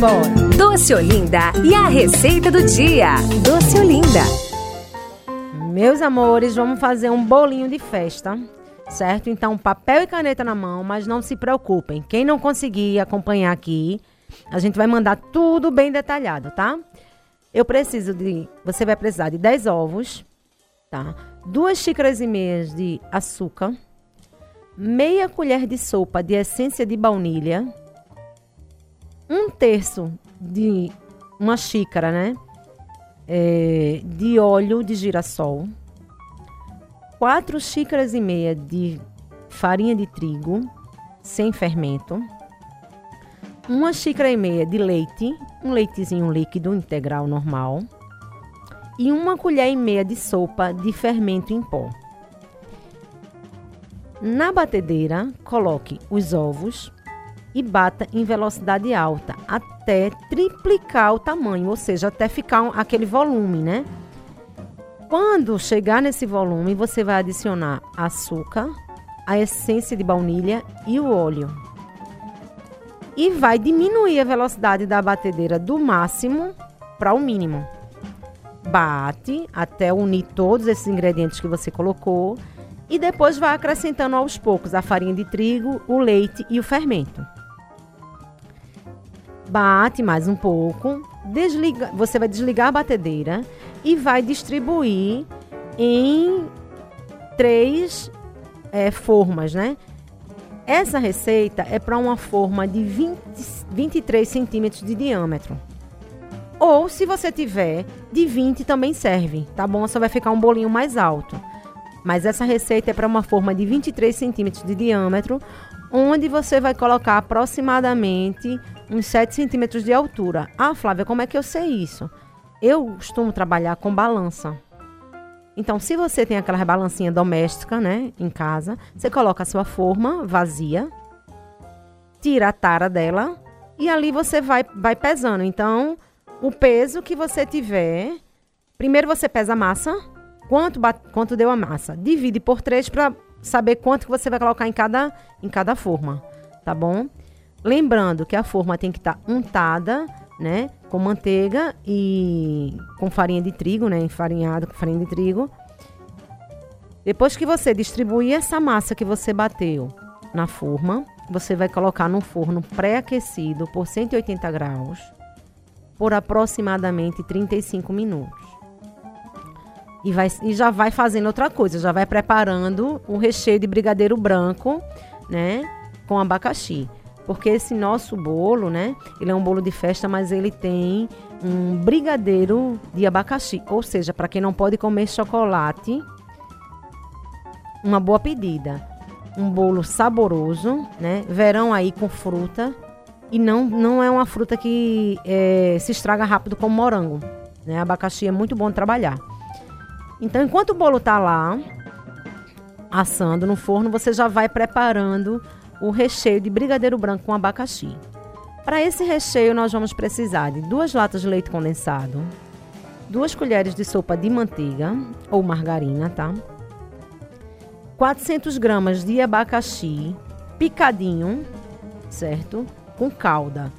Bora. Doce Olinda e a receita do dia. Doce Olinda. Meus amores, vamos fazer um bolinho de festa, certo? Então, papel e caneta na mão, mas não se preocupem. Quem não conseguir acompanhar aqui, a gente vai mandar tudo bem detalhado, tá? Eu preciso de. Você vai precisar de 10 ovos, tá? Duas xícaras e meias de açúcar, meia colher de sopa de essência de baunilha, um terço de uma xícara, né? É, de óleo de girassol, quatro xícaras e meia de farinha de trigo sem fermento, uma xícara e meia de leite, um leitezinho líquido integral normal, e uma colher e meia de sopa de fermento em pó. Na batedeira, coloque os ovos e bata em velocidade alta até triplicar o tamanho, ou seja, até ficar um, aquele volume, né? Quando chegar nesse volume, você vai adicionar açúcar, a essência de baunilha e o óleo. E vai diminuir a velocidade da batedeira do máximo para o mínimo. Bate até unir todos esses ingredientes que você colocou e depois vai acrescentando aos poucos a farinha de trigo, o leite e o fermento bate mais um pouco, desliga, você vai desligar a batedeira e vai distribuir em três é, formas, né? Essa receita é para uma forma de 20, 23 centímetros de diâmetro. Ou, se você tiver, de 20 também serve, tá bom? Só vai ficar um bolinho mais alto. Mas essa receita é para uma forma de 23 centímetros de diâmetro, onde você vai colocar aproximadamente uns 7 centímetros de altura. Ah, Flávia, como é que eu sei isso? Eu costumo trabalhar com balança. Então, se você tem aquela balancinha doméstica, né, em casa, você coloca a sua forma vazia, tira a tara dela e ali você vai, vai pesando. Então, o peso que você tiver, primeiro você pesa a massa, quanto, quanto deu a massa, divide por 3 para saber quanto que você vai colocar em cada, em cada forma, tá bom? Lembrando que a forma tem que estar tá untada, né? Com manteiga e com farinha de trigo, né? Enfarinhada com farinha de trigo. Depois que você distribuir essa massa que você bateu na forma, você vai colocar no forno pré-aquecido por 180 graus por aproximadamente 35 minutos. E, vai, e já vai fazendo outra coisa, já vai preparando o recheio de brigadeiro branco, né? Com abacaxi. Porque esse nosso bolo, né? Ele é um bolo de festa, mas ele tem um brigadeiro de abacaxi. Ou seja, para quem não pode comer chocolate, uma boa pedida. Um bolo saboroso, né? Verão aí com fruta. E não, não é uma fruta que é, se estraga rápido como morango. Né? Abacaxi é muito bom de trabalhar. Então, enquanto o bolo tá lá, assando no forno, você já vai preparando o recheio de brigadeiro branco com abacaxi. Para esse recheio, nós vamos precisar de duas latas de leite condensado, duas colheres de sopa de manteiga ou margarina, tá? 400 gramas de abacaxi picadinho, certo? Com calda.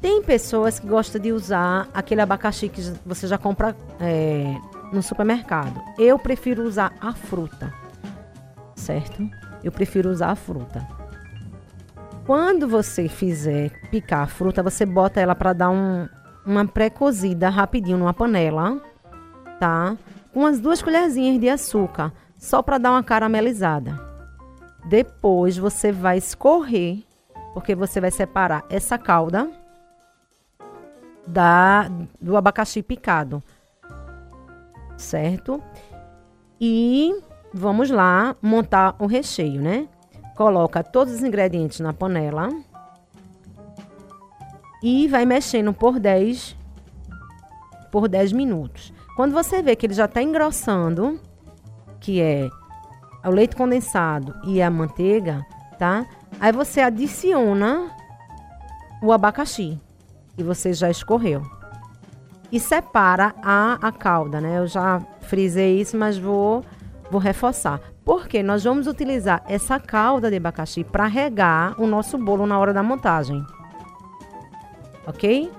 Tem pessoas que gostam de usar aquele abacaxi que você já compra é, no supermercado. Eu prefiro usar a fruta, certo? Eu prefiro usar a fruta. Quando você fizer picar a fruta, você bota ela para dar um, uma pré-cozida rapidinho numa panela, tá? Com as duas colherzinhas de açúcar, só para dar uma caramelizada. Depois você vai escorrer, porque você vai separar essa calda da do abacaxi picado certo? E vamos lá montar o recheio, né? Coloca todos os ingredientes na panela e vai mexendo por 10 por 10 minutos. Quando você vê que ele já está engrossando, que é o leite condensado e a manteiga, tá? Aí você adiciona o abacaxi que você já escorreu e separa a, a calda, né? Eu já frisei isso, mas vou, vou reforçar. Porque nós vamos utilizar essa calda de abacaxi para regar o nosso bolo na hora da montagem. Ok?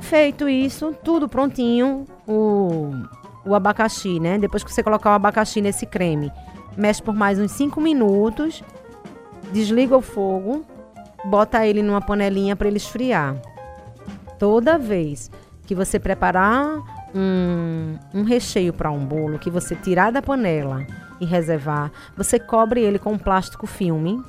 Feito isso, tudo prontinho, o, o abacaxi, né? Depois que você colocar o abacaxi nesse creme, mexe por mais uns 5 minutos, desliga o fogo, bota ele numa panelinha para ele esfriar. Toda vez que você preparar um, um recheio para um bolo, que você tirar da panela e reservar, você cobre ele com plástico filme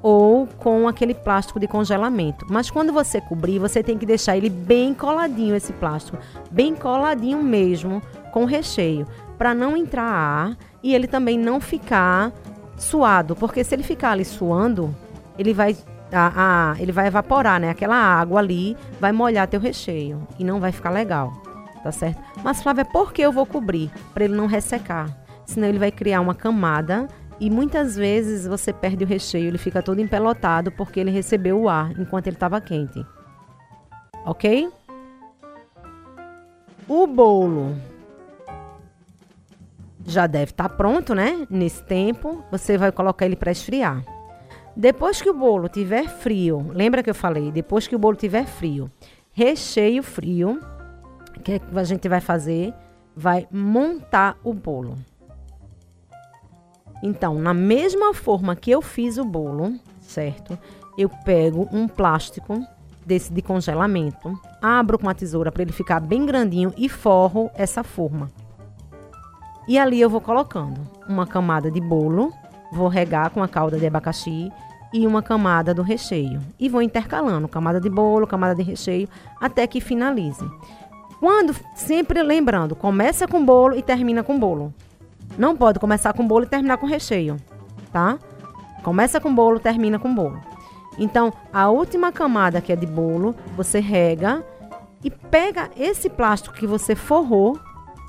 ou com aquele plástico de congelamento. Mas quando você cobrir, você tem que deixar ele bem coladinho esse plástico, bem coladinho mesmo com o recheio, para não entrar ar e ele também não ficar suado, porque se ele ficar ali suando, ele vai a, a, ele vai evaporar, né? Aquela água ali vai molhar teu recheio e não vai ficar legal, tá certo? Mas Flávia, por que eu vou cobrir? Para ele não ressecar. Senão ele vai criar uma camada e muitas vezes você perde o recheio, ele fica todo empelotado porque ele recebeu o ar enquanto ele estava quente. Ok? O bolo já deve estar tá pronto, né? Nesse tempo, você vai colocar ele para esfriar. Depois que o bolo tiver frio, lembra que eu falei? Depois que o bolo tiver frio, recheio frio, o que, é que a gente vai fazer? Vai montar o bolo. Então, na mesma forma que eu fiz o bolo, certo? Eu pego um plástico desse de congelamento, abro com uma tesoura para ele ficar bem grandinho e forro essa forma. E ali eu vou colocando uma camada de bolo, vou regar com a calda de abacaxi e uma camada do recheio. E vou intercalando camada de bolo, camada de recheio, até que finalize. Quando, sempre lembrando, começa com bolo e termina com bolo. Não pode começar com bolo e terminar com recheio, tá? Começa com bolo, termina com bolo. Então, a última camada que é de bolo, você rega e pega esse plástico que você forrou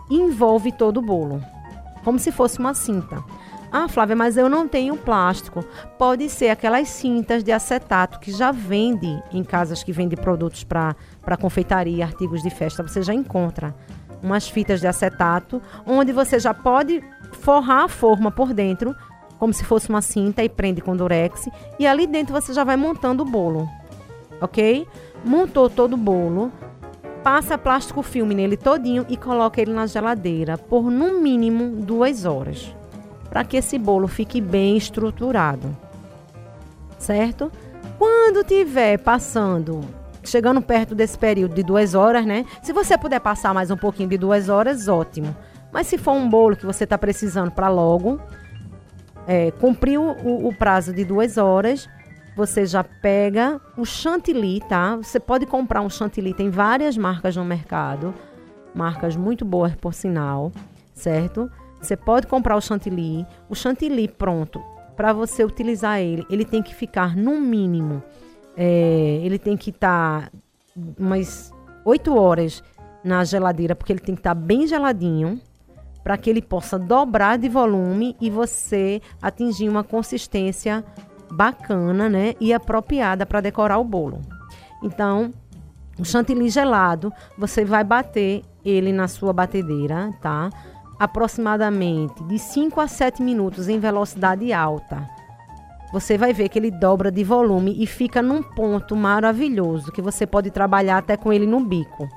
e envolve todo o bolo, como se fosse uma cinta. Ah, Flávia, mas eu não tenho plástico. Pode ser aquelas cintas de acetato que já vende em casas que vendem produtos para confeitaria, artigos de festa. Você já encontra umas fitas de acetato, onde você já pode forrar a forma por dentro, como se fosse uma cinta, e prende com durex. E ali dentro você já vai montando o bolo, ok? Montou todo o bolo, passa plástico filme nele todinho e coloca ele na geladeira por no mínimo duas horas, para que esse bolo fique bem estruturado, certo? Quando tiver passando chegando perto desse período de duas horas, né? Se você puder passar mais um pouquinho de duas horas, ótimo. Mas se for um bolo que você está precisando para logo, é, cumprir o, o, prazo de duas horas, você já pega o chantilly, tá? Você pode comprar um chantilly, tem várias marcas no mercado, marcas muito boas por sinal, certo? Você pode comprar o chantilly, o chantilly pronto, para você utilizar ele, ele tem que ficar no mínimo é, ele tem que estar tá umas 8 horas na geladeira, porque ele tem que estar tá bem geladinho, para que ele possa dobrar de volume e você atingir uma consistência bacana, né? E apropriada para decorar o bolo. Então, o chantilly gelado, você vai bater ele na sua batedeira, tá? Aproximadamente de 5 a 7 minutos em velocidade alta você vai ver que ele dobra de volume e fica num ponto maravilhoso que você pode trabalhar até com ele no bico.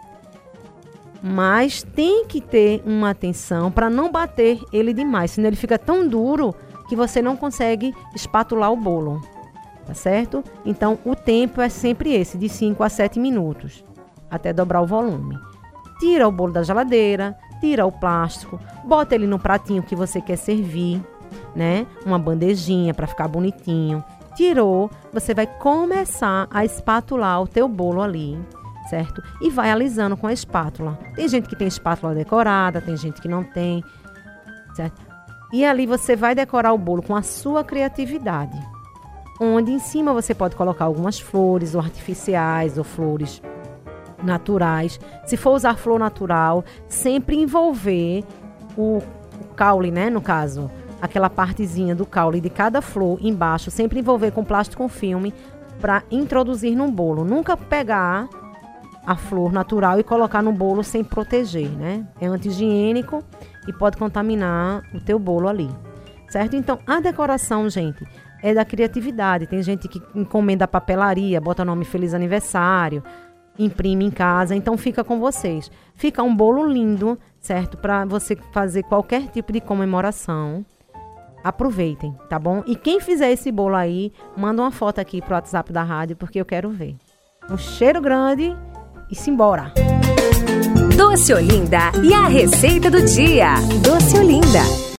Mas tem que ter uma atenção para não bater ele demais, senão ele fica tão duro que você não consegue espatular o bolo. Tá certo? Então o tempo é sempre esse, de 5 a 7 minutos, até dobrar o volume. Tira o bolo da geladeira, tira o plástico, bota ele no pratinho que você quer servir né? Uma bandejinha para ficar bonitinho. Tirou, você vai começar a espatular o teu bolo ali, certo? E vai alisando com a espátula. Tem gente que tem espátula decorada, tem gente que não tem, certo? E ali você vai decorar o bolo com a sua criatividade. Onde em cima você pode colocar algumas flores ou artificiais ou flores naturais. Se for usar flor natural, sempre envolver o, o caule, né, no caso, aquela partezinha do caule de cada flor embaixo, sempre envolver com plástico com filme para introduzir no bolo. Nunca pegar a flor natural e colocar no bolo sem proteger, né? É anti-higiênico e pode contaminar o teu bolo ali. Certo? Então, a decoração, gente, é da criatividade. Tem gente que encomenda papelaria, bota nome feliz aniversário. Imprime em casa, então fica com vocês. Fica um bolo lindo, certo? Para você fazer qualquer tipo de comemoração. Aproveitem, tá bom? E quem fizer esse bolo aí, manda uma foto aqui pro WhatsApp da rádio, porque eu quero ver. Um cheiro grande e simbora! Doce Olinda e a receita do dia. Doce Olinda.